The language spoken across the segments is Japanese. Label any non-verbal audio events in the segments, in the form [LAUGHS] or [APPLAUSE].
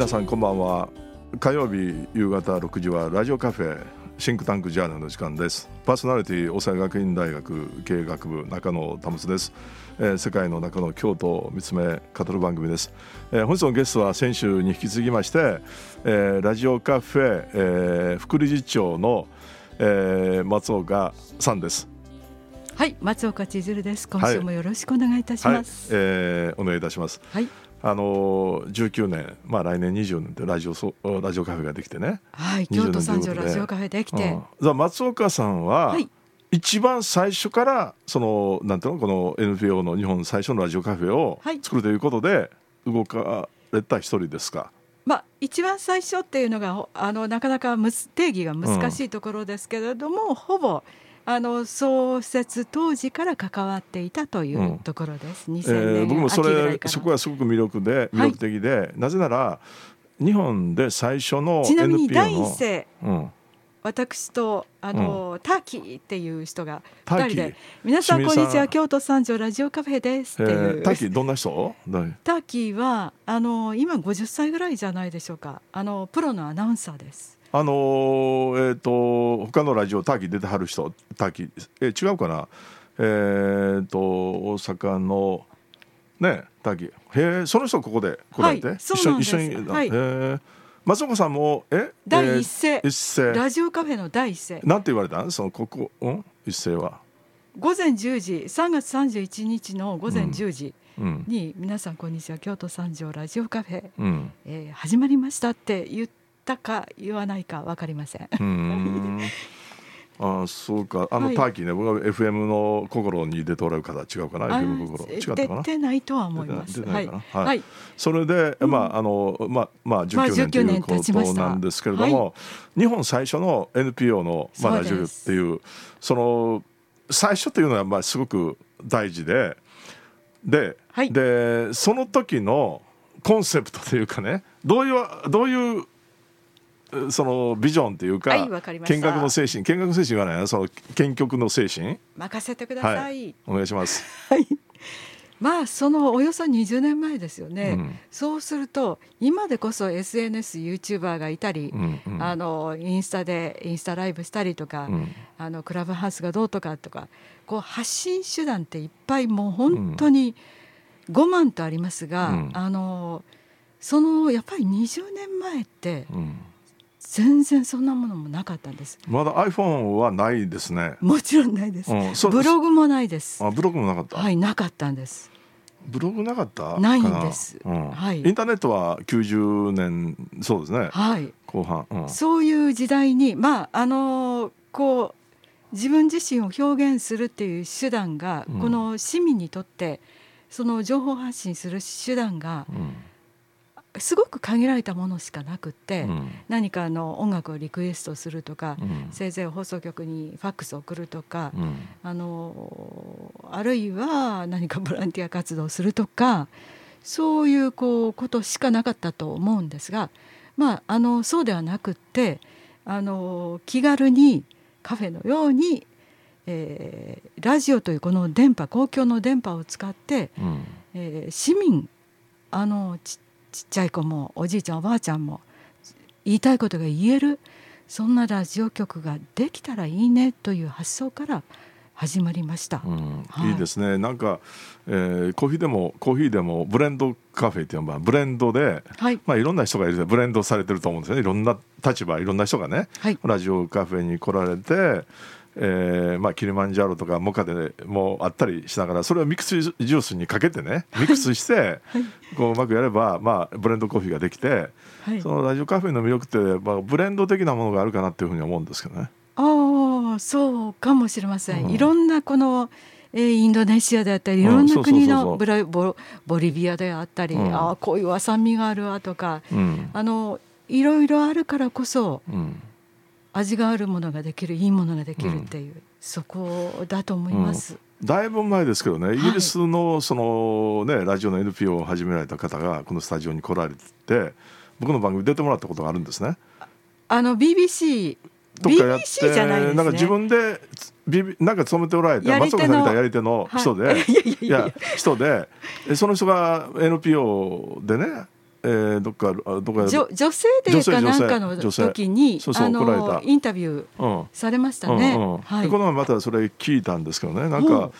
皆さんこんばんは。火曜日夕方6時はラジオカフェシンクタンクジャーナルの時間です。パーソナリティ大阪学院大学経営学部中野保です、えー、世界の中の京都を見つめ語る番組です、えー、本日のゲストは先週に引き継ぎまして、えー、ラジオカフェ、えー、副理事長の、えー、松岡さんです。はい松岡千鶴です。今週もよろしくお願いいたします、はいはい、えー、お願いいたします。はいあの19年、まあ、来年20年でラジオそラジオカフェができてね、はい、京都三条ラジオカフェできて、うん、松岡さんは、はい、一番最初からそのなんていうのこの NPO の日本最初のラジオカフェを作るということで動かれた一人ですか？まあ、一番最初っていうのがあのなかなか定義が難しいところですけれども、うん、ほぼあの創設当時から関わっていたというところです。うん、2000年、えー、僕もそれそこはすごく魅力で魅力的で、はい、なぜなら日本で最初の NPO のちなみに第一声、うん、私とあの、うん、ターキーっていう人が二人で「皆さんこんにちは京都三条ラジオカフェです」っていう、えー、ターキーどんな人？ターキーはあの今50歳ぐらいじゃないでしょうか。あのプロのアナウンサーです。あのー、えっ、ー、と他のラジオターキー出てはる人ターキーえ違うかな？えっ、ー、と大阪のねターキーへえその人ここで来られて、はい、一緒一緒に、はい、へえ松岡さんもえ？第一声,、一声。ラジオカフェの第一声。なんて言われたん？そのここ、うん、一声は。午前10時3月31日の午前10時、に皆さんこんにちは。京都三条ラジオカフェ、うん、えー、始まりましたって言ったか言わないか分かりません。ん。あそうか。あの、はい、ターキーね。僕は FM の心に出ておられる方違うかな？FM 心。違ったかな？出てないとは思います。はい、はい、それで、うん、まああのまあまあ19年ということなんですけれども、はい、日本最初の NPO の、まあ、ラジオっていうその最初というのはまあすごく大事でで,、でその時のコンセプトというかねどういうどういうそのビジョンというか、はい、見学の精神見学の精神はねその見曲の精神？任せてください、はい、お願いします。[LAUGHS] はい。まあそのおよそ20年前ですよね、うん、そうすると今でこそ SNSYouTuber がいたり、うんうん、あのインスタでインスタライブしたりとか、うん、あのクラブハウスがどうとかとかこう発信手段っていっぱいもう本当に5万とありますが、うん、あのそのやっぱり20年前って、うん全然そんなものもなかったんです。まだ iPhone はないですね。もちろんないです、うん、ブログもないです。あブログもなかった？はいなかったんです。ブログなかったな？いんです、うん、はい、インターネットは90年そうですね、はい、後半、うん、そういう時代にまああのー、こう自分自身を表現するっていう手段が、この市民にとってその情報発信する手段が、うんすごく限られたものしかなくって、うん、何かの音楽をリクエストするとか、うん、せいぜい放送局にファックスを送るとか、うん、あのあるいは何かボランティア活動をするとかそういうこうことしかなかったと思うんですが、まあ、あのそうではなくってあの気軽にカフェのように、えー、ラジオというこの電波公共の電波を使って、うん、えー、市民あのちちっちゃい子もおじいちゃんおばあちゃんも言いたいことが言えるそんなラジオ局ができたらいいねという発想から始まりました、うんはい、いいですね。なんか、えー、コーヒーでもコーヒーでもブレンドカフェっていうのはブレンドで、はい。まあ、いろんな人がいるブレンドされてると思うんですよね。いろんな立場いろんな人がね、はい、ラジオカフェに来られてえーまあ、キリマンジャロとかモカでもあったりしながらそれをミックスジュースにかけてねミックスして、はい、こううまくやれば、まあ、ブレンドコーヒーができて、はい、そのラジオカフェの魅力って、まあ、ブレンド的なものがあるかなっていうふうに思うんですけどね。ああそうかもしれません。うん、いろんなこのえー、インドネシアであったりいろんな国のブラボボリビアであったり、うん、あこういうわさみがあるわとか、うん、あのいろいろあるからこそ、うん、味があるものができるいいものができるっていう、うん、そこだと思います。うん、だいぶ前ですけどねイギリスのそのね、ラジオの NPO を始められた方がこのスタジオに来られて僕の番組出てもらったことがあるんですね。あの BBC とかやって、ね、なんか自分でビなんか勤めておられた松岡さんみたいなやり手の人で、はい、いや人でその人が NPO でねえー、どっかどっか女女性デーかなんかの時にそうそうあのインタビューされましたね。うんうん。うんはい、この前またそれ聞いたんですけどね。なんか、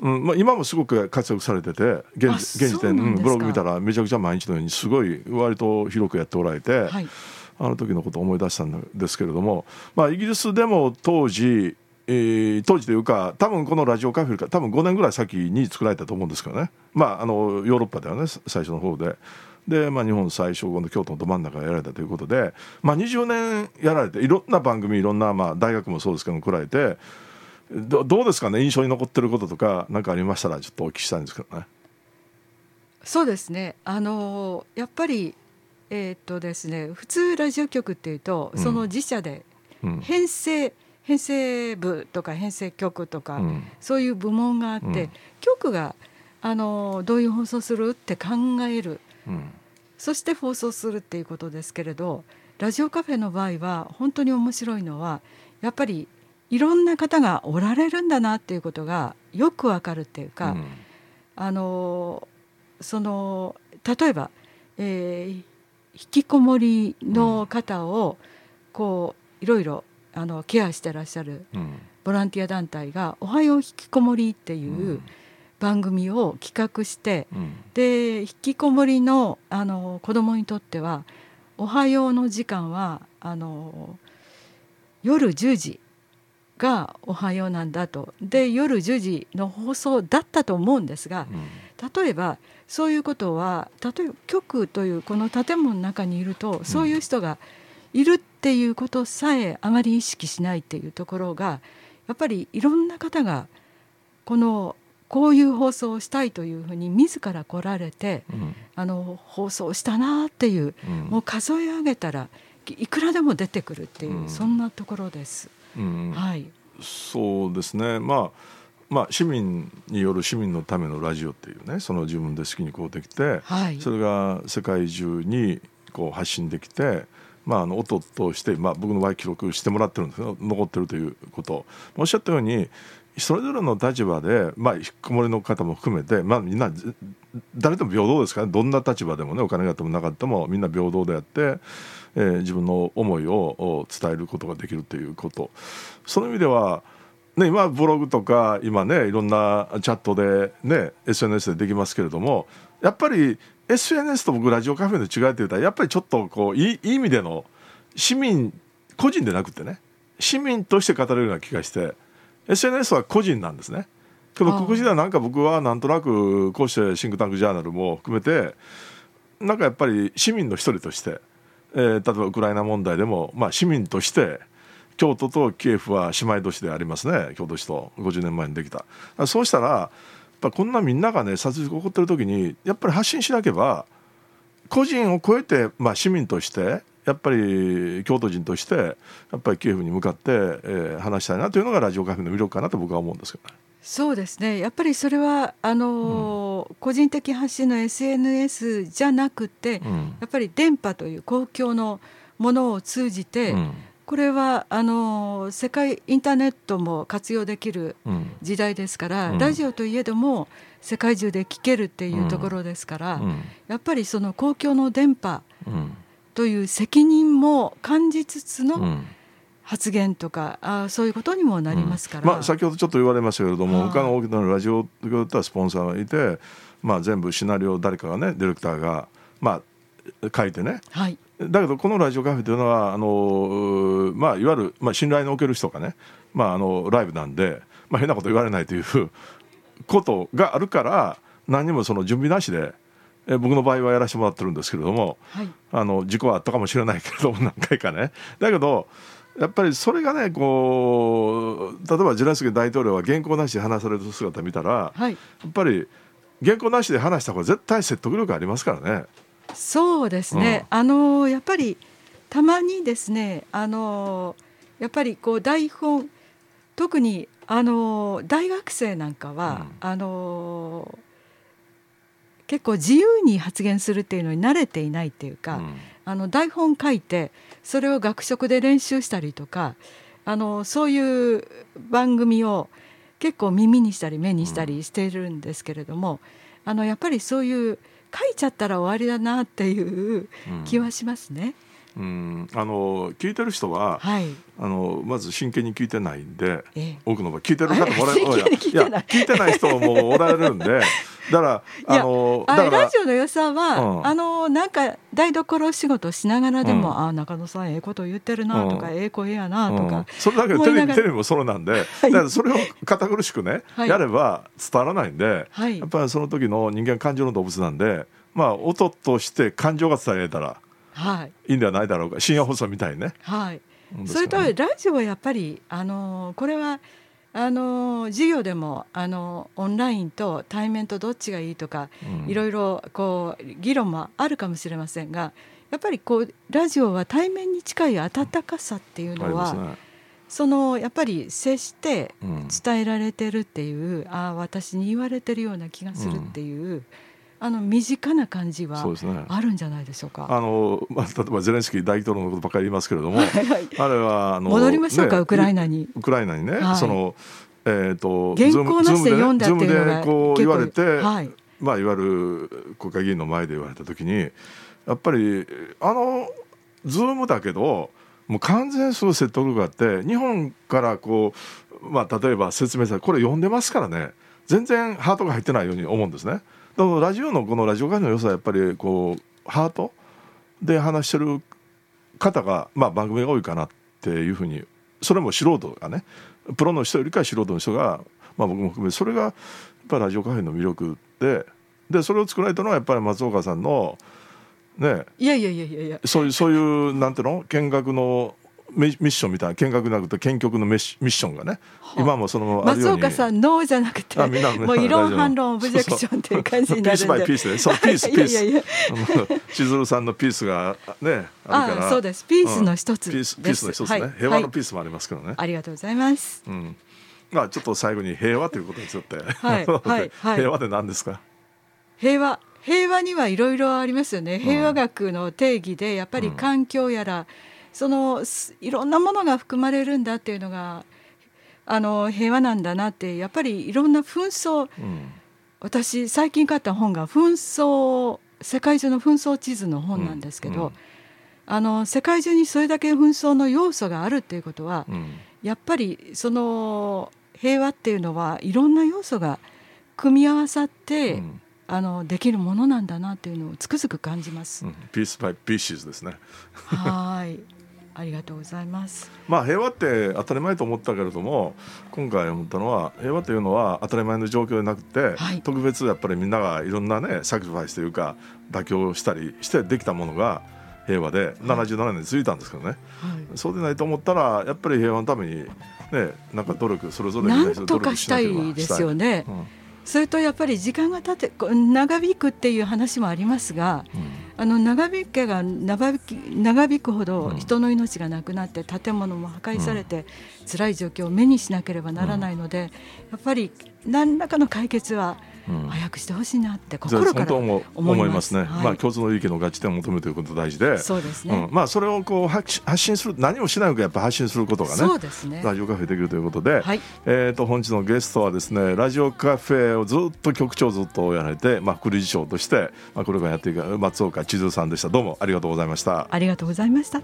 うん。まあ、今もすごく活躍されてて現現時点、うん、ブログ見たらめちゃくちゃ毎日のようにすごい割と広くやっておられて、はい、あの時のことを思い出したんですけれども、まあ、イギリスでも当時えー、当時というか多分このラジオカフェか多分5年ぐらい先に作られたと思うんですけどね。まああのヨーロッパではね最初の方で。で、まあ、日本最小の京都のど真ん中やられたということで、まあ、20年やられていろんな番組いろんな、まあ、大学もそうですけど来られてどどうですかね印象に残ってることとか何かありましたらちょっとお聞きしたいんですけどね。そうですね。あのやっぱりえー、っとですね普通ラジオ局っていうと、その自社で編成、うん、編成部とか編成局とか、うん、そういう部門があって、うん、局があのどういう放送するって考える、そして放送するっていうことですけれどラジオカフェの場合は本当に面白いのはやっぱりいろんな方がおられるんだなっていうことがよくわかるっていうか、うん、あのその例えば、えー、引きこもりの方をこういろいろあのケアしてらっしゃるボランティア団体が「おはよう引きこもり」っていう番組を企画して、うん、で引きこもりのあの子どもにとっては「おはよう」の時間はあの夜10時が「おはよう」なんだと。で夜10時の放送だったと思うんですが、例えばそういうことは例えば局というこの建物の中にいるとそういう人がいるっていうことさえあまり意識しないっていうところがやっぱりいろんな方がこのこういう放送をしたいというふうに自ら来られて、うん、あの放送したなっていう、うん、もう数え上げたらいくらでも出てくるっていう、うん、そんなところです。はい、そうですね、まあまあ、市民による市民のためのラジオっていうねその自分で好きにこうできて、はい、それが世界中にこう発信できて、まあ、あの音として、まあ、僕の場合記録してもらってるんですけど残ってるということ。おっしゃったようにそれぞれの立場で、まあ、引きこもりの方も含めて、まあ、みんな誰でも平等ですから、どんな立場でもねお金があってもなかったもみんな平等であって、えー、自分の思いを伝えることができるということ。その意味では、ね、今ブログとか今ねいろんなチャットで、ね、SNS でできますけれどもやっぱり SNS と僕ラジオカフェの違いって言ったらやっぱりちょっとこういいいい意味での市民個人でなくてね市民として語れるような気がして SNS は個人なんですね。けどここ時代なんか僕はなんとなくこうしてシンクタンクジャーナルも含めてなんかやっぱり市民の一人として、えー、例えばウクライナ問題でも、まあ、市民として京都とキエフは姉妹都市でありますね京都市と50年前にできたそうしたらぱこんなみんながね殺人が起こってる時にやっぱり発信しなければ個人を超えて、まあ、市民としてやっぱり京都人としてやっぱりキエフに向かって、えー、話したいなというのがラジオカフェの魅力かなと僕は思うんですけどね。そうですね。やっぱりそれはあの、うん、個人的発信の SNS じゃなくて、うん、やっぱり電波という公共のものを通じて、うん、これはあの世界インターネットも活用できる時代ですから、うん、ラジオといえども世界中で聞けるっていうところですから、うん、やっぱりその公共の電波という責任も感じつつの、発言とかあそういうことにもなりますから、まあ、先ほどちょっと言われましたけれども他の大きなラジオ局だスポンサーがいて、まあ、全部シナリオ誰かがねディレクターが、まあ、書いてね、はい、だけどこのラジオカフェというのはあの、まあ、いわゆる、まあ、信頼のおける人がね、まあ、あのライブなんで、まあ、変なこと言われないということがあるから何にもその準備なしで。え僕の場合はやらせてもらってるんですけれども、はい、あの事故はあったかもしれないけれども何回かね。だけどやっぱりそれがねこう例えばゼレンスキー大統領は原稿なしで話される姿見たら、はい、やっぱり原稿なしで話した方が絶対説得力ありますからね。そうですね、うん、あのやっぱりたまにですねあのやっぱりこう台本特にあの大学生なんかは、うん、あの結構自由に発言するっていうのに慣れていないっていうか、うん、あの台本書いてそれを学食で練習したりとかあのそういう番組を結構耳にしたり目にしたりしているんですけれども、あのやっぱりそういう書いちゃったら終わりだなっていう気はしますね。うん。うんあの聞いてる人は、はい、あのまず真剣に聞いてないんで、ええ、多くの場合聞いてる方もおられる。いや聞いてない人もおられるんで [LAUGHS] だからあのラジオの良さは、うん、あのなんか台所仕事しながらでも、うん、あ中野さんええこと言ってるなとか、うん、ええ声やなとか、うん、それだけテレビテレビもそうなんで、はい、だからそれを堅苦しくね、はい、やれば伝わらないんで、はい、やっぱりその時の人間感情の動物なんでまあ音として感情が伝えられたら。はい、いいんではないだろうか。深夜放送みたいね。はい、ね、それとラジオはやっぱりあのこれはあの授業でもあのオンラインと対面とどっちがいいとか、うん、いろいろこう議論もあるかもしれませんがやっぱりこうラジオは対面に近い温かさっていうのは、ね、そのやっぱり接して伝えられてるっていう、うん、ああ私に言われてるような気がするっていう。うんあの身近な感じはあるんじゃないでしょうか。うね、あのまあ例えばゼレンスキー大統領のことばかり言いますけれども、はいあれはあの戻りましょうか、ね、ウクライナに。ウクライナにね、はい、そのえっ、ー、と原稿なしで読んだっていうのが、ね、こう言われて、はい、まあいわゆる国会議員の前で言われた時にやっぱりあのズームだけど。もう完全そう説得力があって日本からこう、まあ、例えば説明されこれ読んでますからね全然ハートが入ってないように思うんですね。ラジオのこのラジオ界の良さはやっぱりこうハート？で話してる方が、まあ、番組が多いかなっていうふうにそれも素人がねプロの人よりか素人の人が、まあ、僕も含めそれがやっぱりラジオカフェの魅力ででそれを作られたのはやっぱり松岡さんのねいやいやいやいやいや。そういうそういうなんていうの？見学のミッションみたいな見学なくて建局のミッションがね、はあ、今もその松岡さんノーじゃなくてもう異論反論オブジェクションっていう感じになるんで。ピースバイピースでそうピース [LAUGHS] ピース。千鶴さんのピースがねあるから。そうです。ピースの一つ、ピースピースの一つね、はい、平和のピースもありますけどね、はい、ありがとうございます、うん。まあちょっと最後に平和ということについて、[LAUGHS] はい。平和で何ですか？平和。平和にはいろいろありますよね。平和学の定義でやっぱり環境やら、うんそのいろんなものが含まれるんだっていうのがあの平和なんだなってやっぱりいろんな紛争、うん、私最近買った本が紛争世界中の紛争地図の本なんですけど、うんうん、あの世界中にそれだけ紛争の要素があるっていうことは、やっぱりその平和っていうのはいろんな要素が組み合わさって、あのできるものなんだなっていうのをつくづく感じます。ピースバイピーシーズですね。はい。ありがとうございます。まあ平和って当たり前と思ったけれども今回思ったのは平和というのは当たり前の状況でなくて、はい、特別やっぱりみんながいろんなねサクリファイスというか妥協したりしてできたものが平和で77年続いたんですけどね、はい、そうでないと思ったらやっぱり平和のためにねなんか努力それぞれみんな努力したいですよね。うん。それとやっぱり時間が経って長引くっていう話もありますが、うん、あの長引けが長引き長引くほど人の命がなくなって建物も破壊されて辛い状況を目にしなければならないので、やっぱり何らかの解決は早くしてほしいなって心から思いますね。はい、まあ共通の意見の合致点を求めるということ大事で、そうですね。うん、まあそれをこう発信する何もしないかやっぱ発信することがね、そうですね。ラジオカフェできるということで、はい、えっ、と本日のゲストはですねラジオカフェをずっと局長ずっとやられて、まあ副理事長としてまあこれからやっていく松岡千鶴さんでした。どうもありがとうございました。ありがとうございました。